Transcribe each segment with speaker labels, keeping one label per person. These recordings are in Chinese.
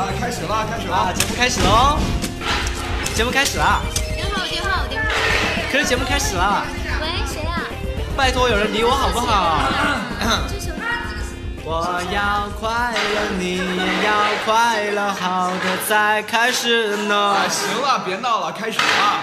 Speaker 1: 啊，开始了，开始了，
Speaker 2: 节目开始喽！节目开始了。
Speaker 3: 电话，电话，电话。
Speaker 2: 可是节目开始了。
Speaker 3: 喂，谁啊？
Speaker 2: 拜托，有人理我好不好？我要快乐，你也要快乐，好的在开始呢。
Speaker 1: 行了，别闹了，开始了。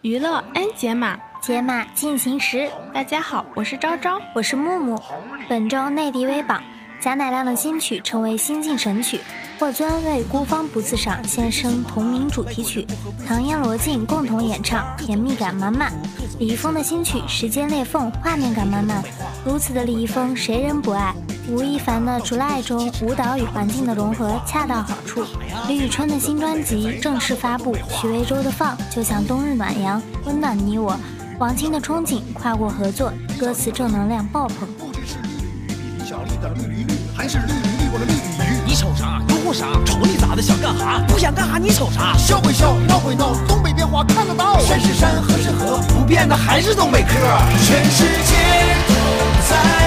Speaker 4: 娱乐 N 解码，
Speaker 5: 解码进行时。
Speaker 4: 大家好，我是昭昭，
Speaker 5: 我是木木。本周内地微榜。贾乃亮的新曲成为新晋神曲，霍尊为《孤芳不自赏》献声同名主题曲，唐嫣、罗晋共同演唱，甜蜜感满满。李易峰的新曲《时间裂缝》画面感满满，如此的李易峰谁人不爱？吴亦凡的《除了爱》中舞蹈与环境的融合恰到好处。李宇春的新专辑正式发布，许魏洲的《放》就像冬日暖阳，温暖你我。王晶的《憧憬》跨过合作，歌词正能量爆棚。
Speaker 6: 还是绿绿绿过的绿鲤鱼，你瞅啥？有我啥？瞅你咋的？想干哈？不想干哈？你瞅啥？笑归笑，闹归闹，东北变化看得到。山是山，河是河，不变的还是东北嗑。全世界都在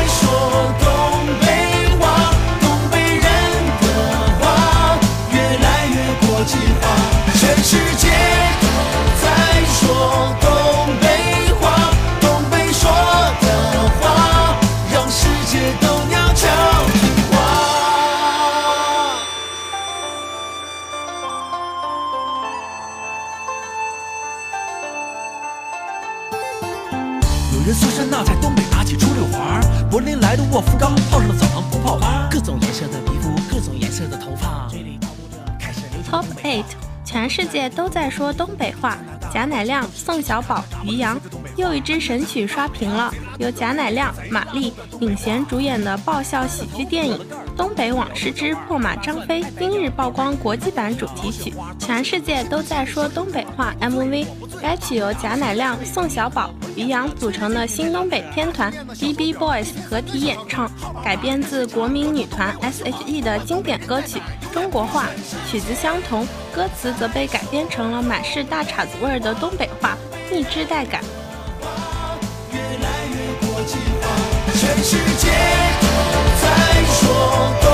Speaker 6: 都在说东北
Speaker 4: 话。贾乃亮、宋小宝、于洋，又一支神曲刷屏了。由贾乃亮、马丽领衔主演的爆笑喜剧电影《东北往事之破马张飞》今日曝光国际版主题曲，全世界都在说东北话 MV。该曲由贾乃亮、宋小宝、于洋组成的新东北天团 BB Boys 合体演唱，改编自国民女团 S.H.E 的经典歌曲，中国话，曲子相同，歌词则被改编成了满是大碴子味儿的东北话，蜜汁带感。
Speaker 6: 全世界都在说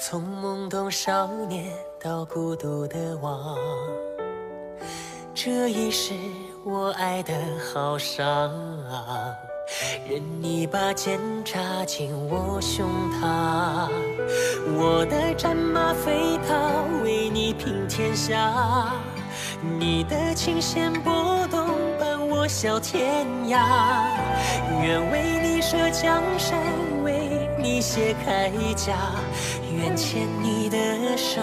Speaker 6: 从懵懂少年到孤独的王，这一世我爱的好伤，任你把剑插进我胸膛，我的战马飞逃，为你平天下，你的琴弦拨动，伴我笑天涯，愿为你舍江山。你卸铠甲，愿牵你的手，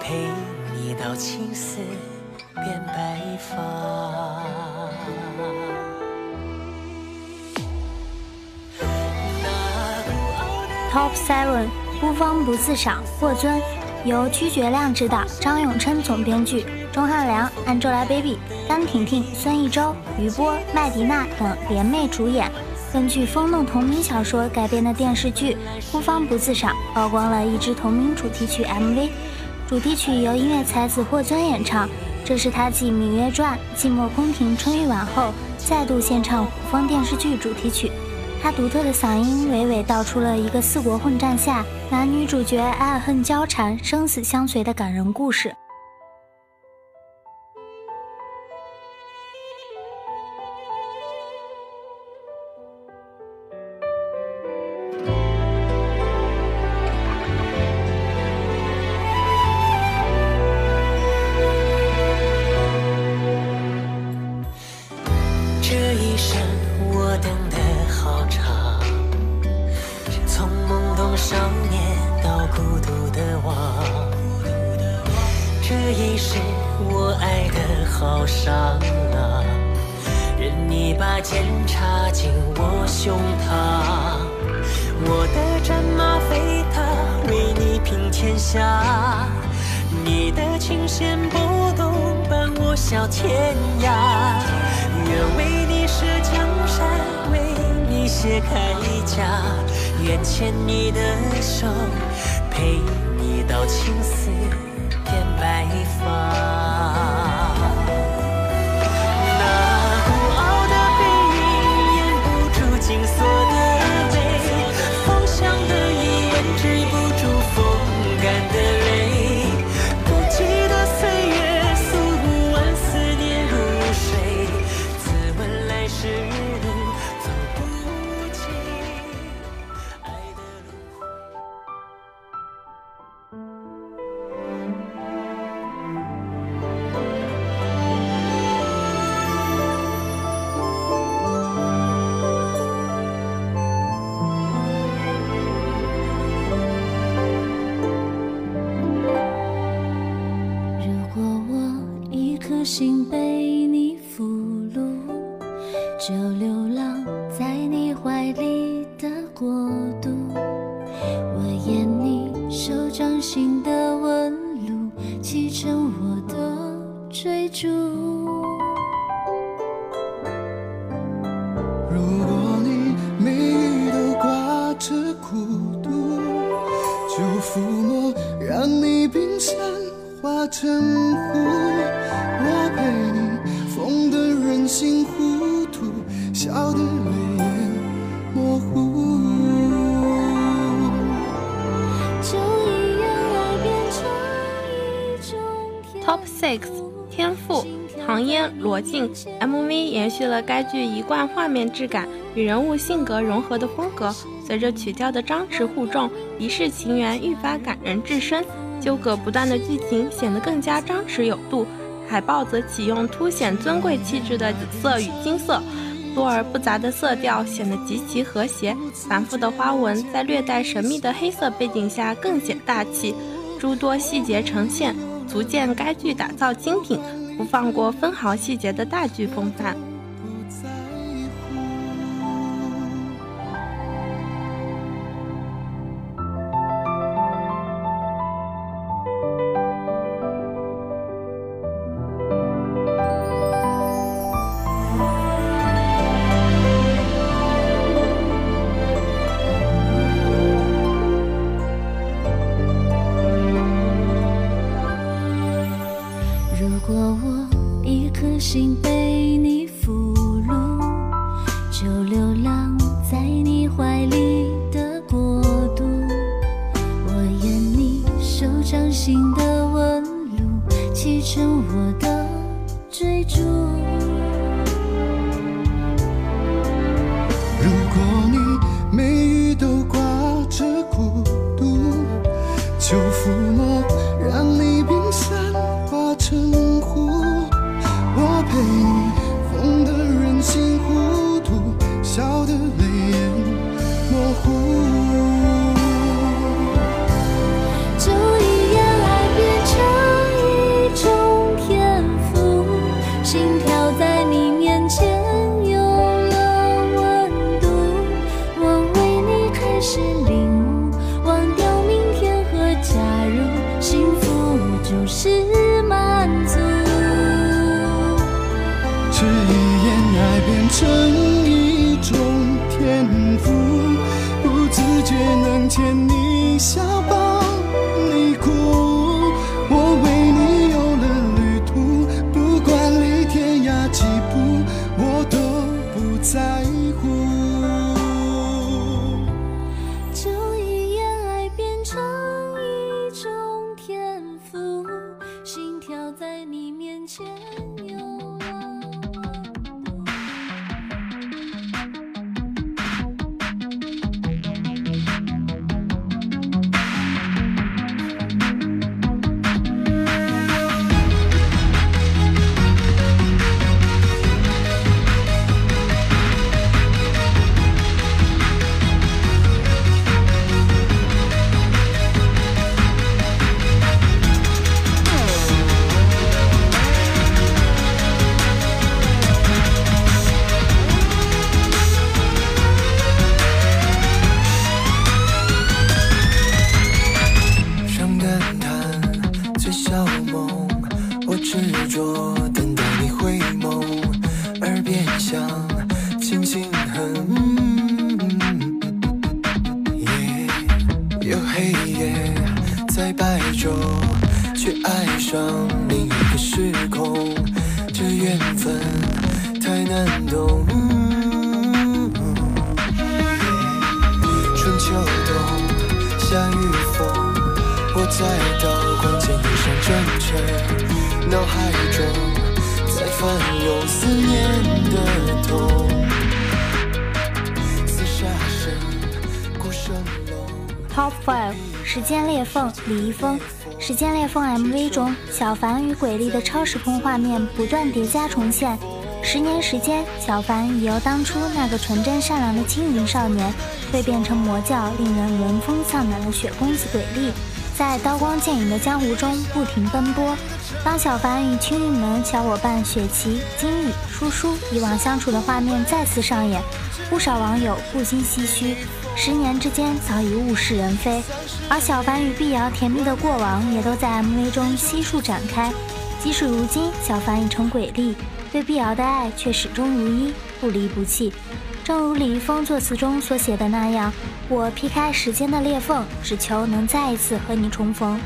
Speaker 6: 陪你到青丝变白发。
Speaker 5: Top Seven，孤芳不自赏，霍尊。由屈觉亮执导，张永琛总编剧，钟汉良、Angelababy、甘婷婷、孙艺洲、余波、麦迪娜等联袂主演。根据风弄同名小说改编的电视剧《孤芳不自赏》曝光了一支同名主题曲 MV，主题曲由音乐才子霍尊演唱，这是他继《芈月传》《寂寞宫廷春欲晚》后再度献唱古风电视剧主题曲。他独特的嗓音娓娓道出了一个四国混战下男女主角爱恨交缠、生死相随的感人故事。
Speaker 6: 少年到孤独的王，这一世我爱的好伤啊！任你把剑插进我胸膛，我的战马飞踏为你平天下，你的琴弦拨动伴我笑天涯，愿为你舍江山，为你卸铠甲。愿牵你的手，陪你到青丝变白发。
Speaker 7: 如果你眉宇都挂着孤独就抚摸让你冰山化成湖我陪你疯的任性糊涂笑的
Speaker 4: 罗晋 MV 延续了该剧一贯画面质感与人物性格融合的风格，随着曲调的张弛互重，一世情缘愈发感人至深，纠葛不断的剧情显得更加张弛有度。海报则启用凸显尊贵气质的紫色与金色，多而不杂的色调显得极其和谐。繁复的花纹在略带神秘的黑色背景下更显大气，诸多细节呈现，足见该剧打造精品。不放过分毫细节的大剧风范。
Speaker 8: 追逐。却能牵你笑，抱
Speaker 5: Top Five 时间裂缝李易峰，时间裂缝 MV 中，小凡与鬼力的超时空画面不断叠加重现。十年时间，小凡已由当初那个纯真善良的青云少年，蜕变成魔教令人闻风丧胆的雪公子鬼力，在刀光剑影的江湖中不停奔波。当小凡与青云门小伙伴雪琪、金宇、叔叔以往相处的画面再次上演，不少网友不禁唏嘘。十年之间早已物是人非，而小凡与碧瑶甜蜜的过往也都在 MV 中悉数展开。即使如今小凡已成鬼力，对碧瑶的爱却始终如一，不离不弃。正如李易峰作词中所写的那样：“我劈开时间的裂缝，只求能再一次和你重逢。”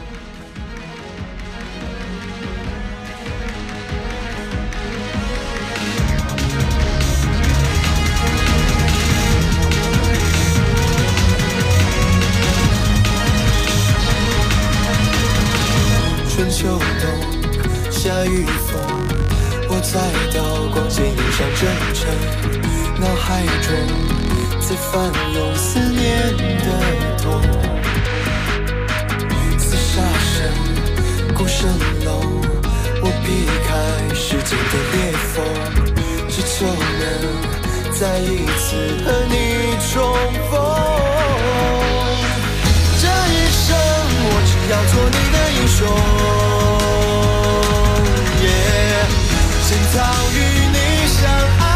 Speaker 8: 春秋冬，夏与风，我在刀光剑影上征程，脑海中在翻涌思念的痛。厮杀声，鼓声隆，我避开时间的裂缝，只求能再一次和你重逢。要做你的英雄。耶，深藏与你相爱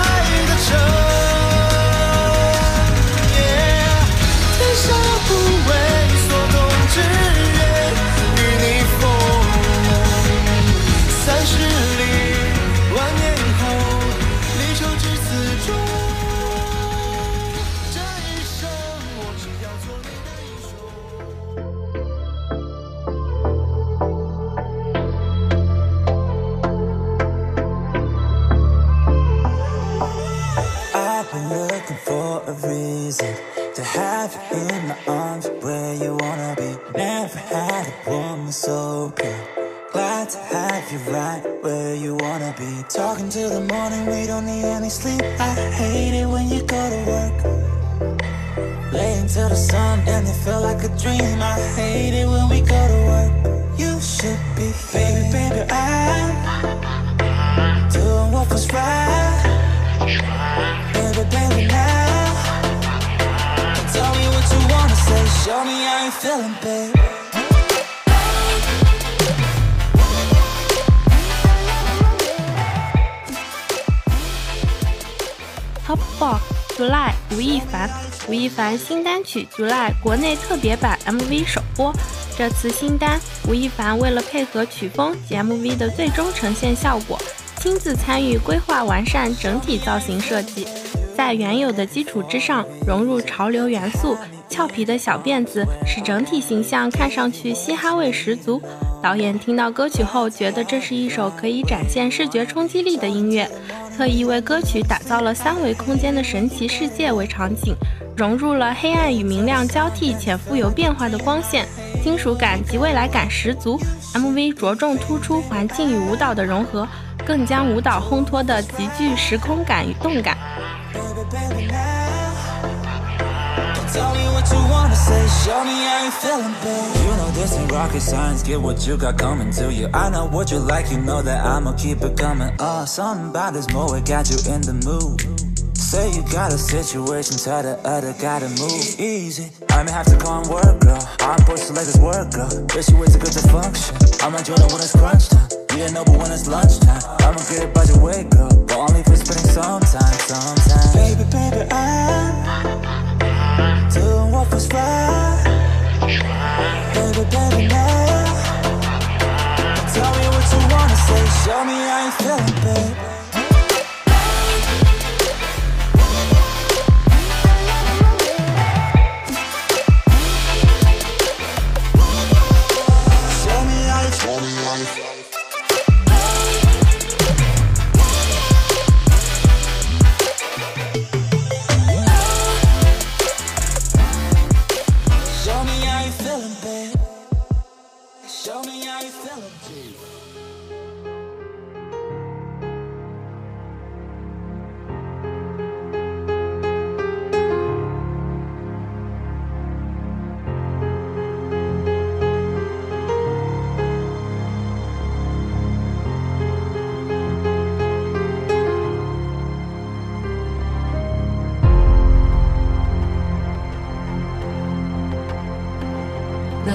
Speaker 9: Talking till the morning, we don't need any sleep. I hate it when you go to work. Laying till the sun and it feel like a dream. I hate it when we go to work. You should be, baby, baby, I'm doing what was right. Baby, baby, now Tell me what you wanna say Show me how you feeling, babe
Speaker 4: Top Four July 吴亦凡，吴亦凡新单曲 July 国内特别版 MV 首播。这次新单，吴亦凡为了配合曲风及 MV 的最终呈现效果，亲自参与规划完善整体造型设计，在原有的基础之上融入潮流元素。俏皮的小辫子使整体形象看上去嘻哈味十足。导演听到歌曲后，觉得这是一首可以展现视觉冲击力的音乐，特意为歌曲打造了三维空间的神奇世界为场景，融入了黑暗与明亮交替且富有变化的光线，金属感及未来感十足。MV 着重突出环境与舞蹈的融合，更将舞蹈烘托的极具时空感与动感。
Speaker 9: Tell me what you wanna say, show me how you feeling, babe. You know this ain't rocket science, get what you got coming to you. I know what you like, you know that I'ma keep it coming. Uh, something about this moment got you in the mood. Say you got a situation, tell the other to move easy. I may have to go and work, girl. I'm pushed to let this work, girl. This you way too good to function. I'm enjoying when it's crunch time. Yeah, know, but when it's lunchtime, I'ma get it by your way, girl. But only for spending some time, some time. Baby, baby,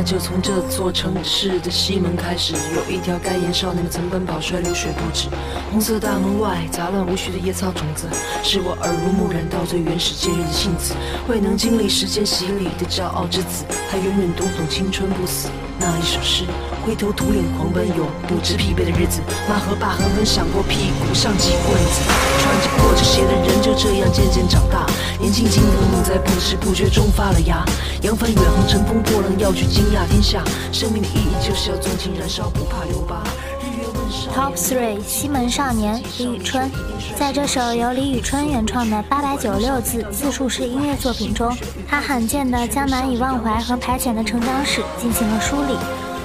Speaker 10: 就从这座城市的西门开始，有一条该沿少年们曾奔跑摔流血不止。红色大门外杂乱无序的野草种子，是我耳濡目染到最原始坚韧的性子。未能经历时间洗礼的骄傲之子，他永远读懂青春不死那一首诗。灰头土脸狂奔，有不知疲惫的日子。妈和爸狠狠闪过屁股上几棍子，穿着破着鞋的人就这样渐渐长大。年轻轻的梦在不知不觉中发了芽。扬帆远航，乘风破浪，要去惊讶天下。生命的意义就是要纵情燃烧，不怕留疤。
Speaker 5: Top Three 西门少年李宇春，在这首由李宇春原创的八百九十六字自述式音乐作品中，他罕见地将难以忘怀和排遣的成长史进行了梳理，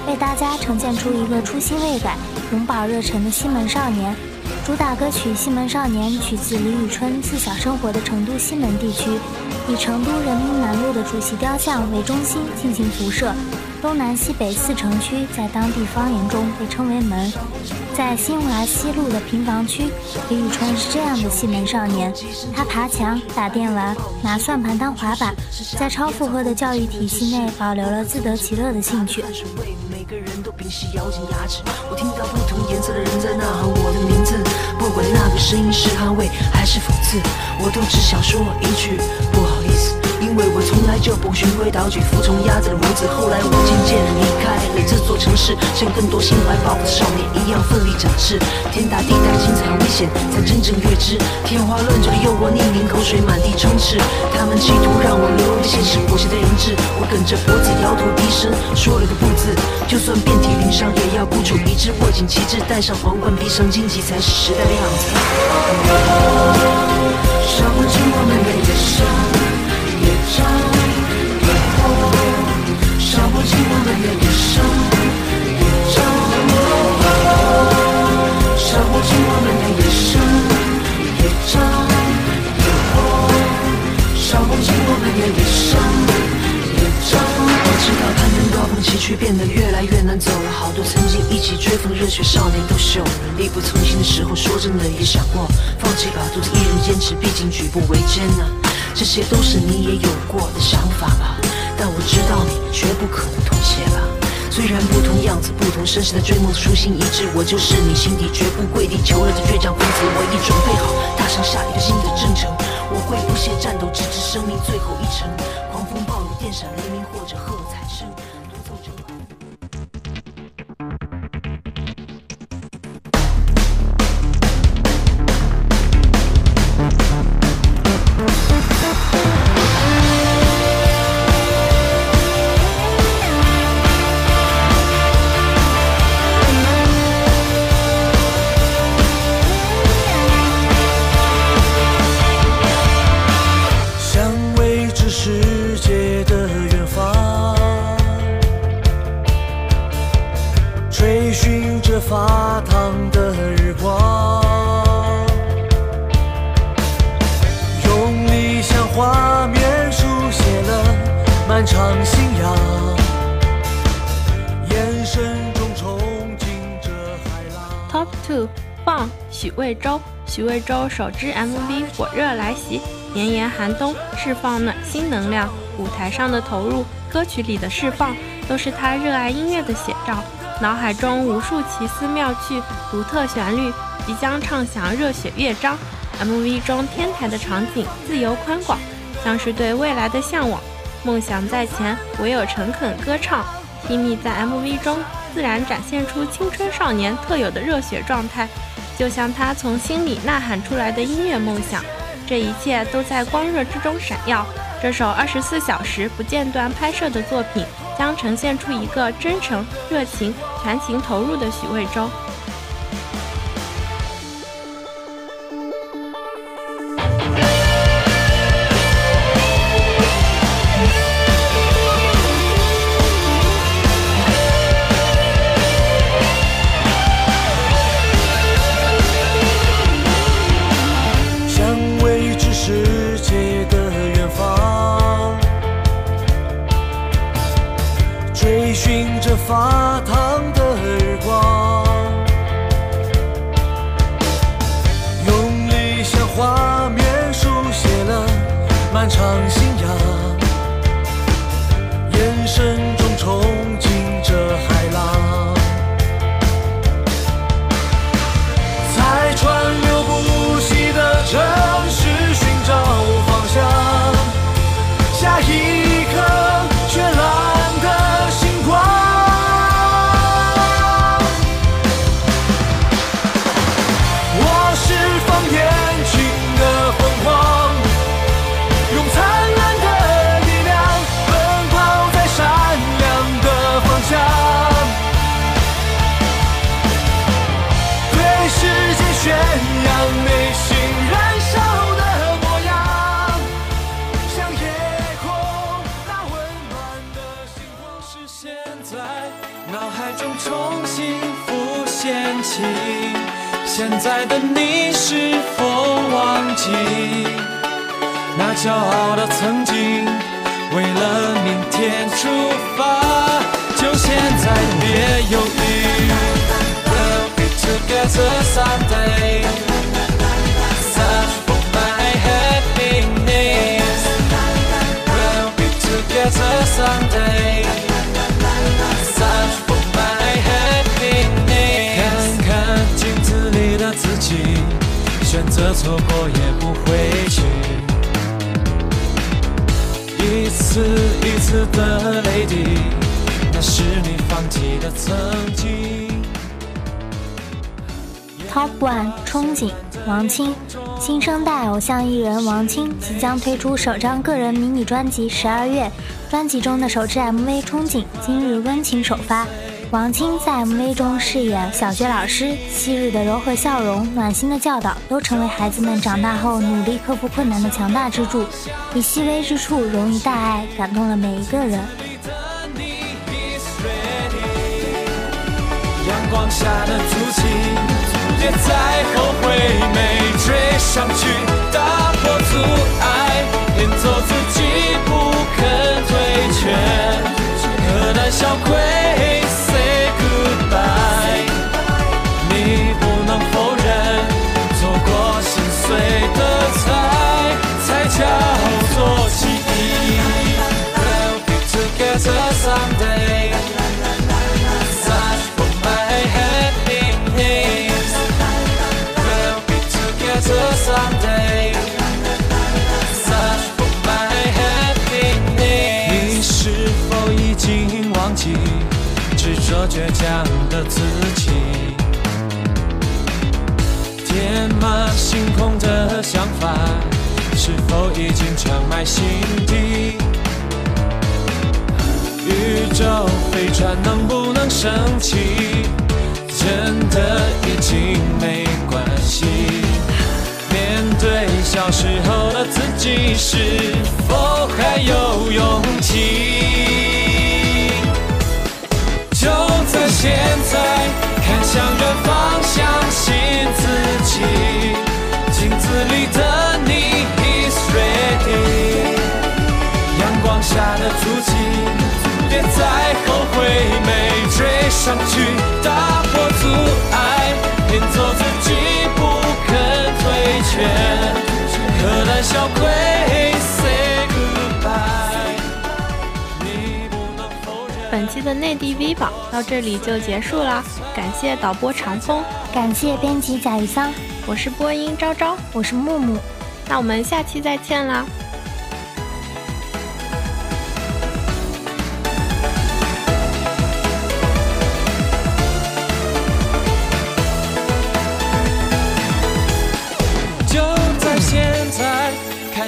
Speaker 5: 为大家呈现出一个初心未改、永葆热忱的西门少年。主打歌曲《西门少年》取自李宇春自小生活的成都西门地区，以成都人民南路的主席雕像为中心进行辐射。东南西北四城区在当地方言中被称为“门”。在新华西路的平房区，李宇春是这样的西门少年：他爬墙、打电玩、拿算盘当滑板，在超负荷的教育体系内保留了自得其乐的兴趣。
Speaker 10: 每个人都屏息咬紧牙齿，我听到不同颜色的人在呐喊我的名字，不管那个声音是捍卫还是讽刺，我都只想说一句不好。就不循规蹈矩，服从鸭子的模子。后来我渐渐离开了这座城市，像更多心怀抱负的少年一样奋力展翅。天大地大精彩危险，才真正略知。天花乱坠的诱惑，匿名口水满地充斥。他们企图让我流于现实妥协的人质，我梗着脖子摇头低声说了个不字。就算遍体鳞伤，也要孤注一掷，握紧旗帜，戴上皇冠，披上荆棘，才是时代的样子。伤尽我们的野生。越长一生一章，烧不尽我们的一生一章的火，烧不尽我们的一生一章。我知道攀登高峰崎岖变得越来越难走了，好多曾经一起追风的热血少年都朽了。力不从心的时候，说真的也想过放弃吧，独自一人坚持，毕竟举步维艰呐。这些都是你也有过的想法吧，但我知道你绝不可能妥协吧。虽然不同样子、不同身世的追梦初心一致，我就是你心底绝不跪地求饶的倔强分子。我已准备好踏上下一个新的征程，我会不懈战斗，直至生命最后一程。狂风暴雨、电闪雷鸣
Speaker 4: 许魏洲，许魏洲首支 MV 火热来袭，炎炎寒冬释放暖心能量，舞台上的投入，歌曲里的释放，都是他热爱音乐的写照。脑海中无数奇思妙趣、独特旋律，即将唱响热血乐章。MV 中天台的场景自由宽广，像是对未来的向往。梦想在前，唯有诚恳歌唱。Timi 在 MV 中自然展现出青春少年特有的热血状态，就像他从心里呐喊出来的音乐梦想。这一切都在光热之中闪耀。这首二十四小时不间断拍摄的作品，将呈现出一个真诚、热情、全情投入的许魏洲。
Speaker 11: 漫长信仰，眼神脑海中重新浮现起，现在的你是否忘记那骄傲的曾经？为了明天出发，就现在，别犹豫。We'll be together someday. Search for my happiness. We'll be together someday. 择错过也不回去。一次一次的泪滴，那是你放弃的曾经。
Speaker 5: Top One 憧憬王青，新生代偶像艺人王青即将推出首张个人迷你专辑《十二月》，专辑中的首支 MV《憧憬》今日温情首发。王清在 MV 中饰演小学老师，昔日的柔和笑容、暖心的教导，都成为孩子们长大后努力克服困难的强大支柱。以细微之处容易大爱，感动了每一个人。
Speaker 11: 阳光下的足迹，别再后悔没追上去，打破阻碍，演奏自己不肯退却，和胆小鬼倔强的自己？天马行空的想法，是否已经长埋心底？宇宙飞船能不能升起？真的已经没关系。面对小时候的自己，是否还有勇气？上去，打破阻碍，拼凑自己，不肯退却，可胆小鬼，say goodbye。你不能否认。
Speaker 4: 本期的内地 V 榜到这里就结束啦，感谢导播长风，
Speaker 5: 感谢编辑贾雨桑，
Speaker 4: 我是播音昭昭，
Speaker 5: 我是木木，
Speaker 4: 那我们下期再见啦。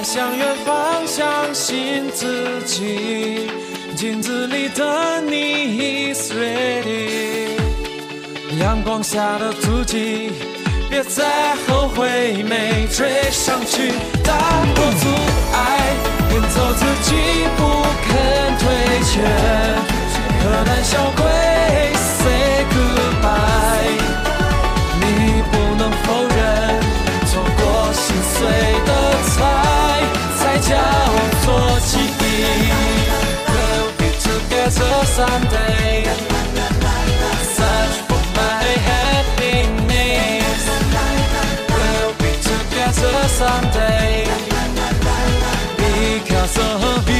Speaker 11: 向远方，相信自己。镜子里的你 is ready，阳光下的足迹，别再后悔没追上去，打破阻碍，拼凑自己，不肯退却，可胆小鬼 say goodbye，你不能否认，错过心碎的彩，叫做记忆。We'll be together someday. Search for my happiness. We'll be together someday. Because of you.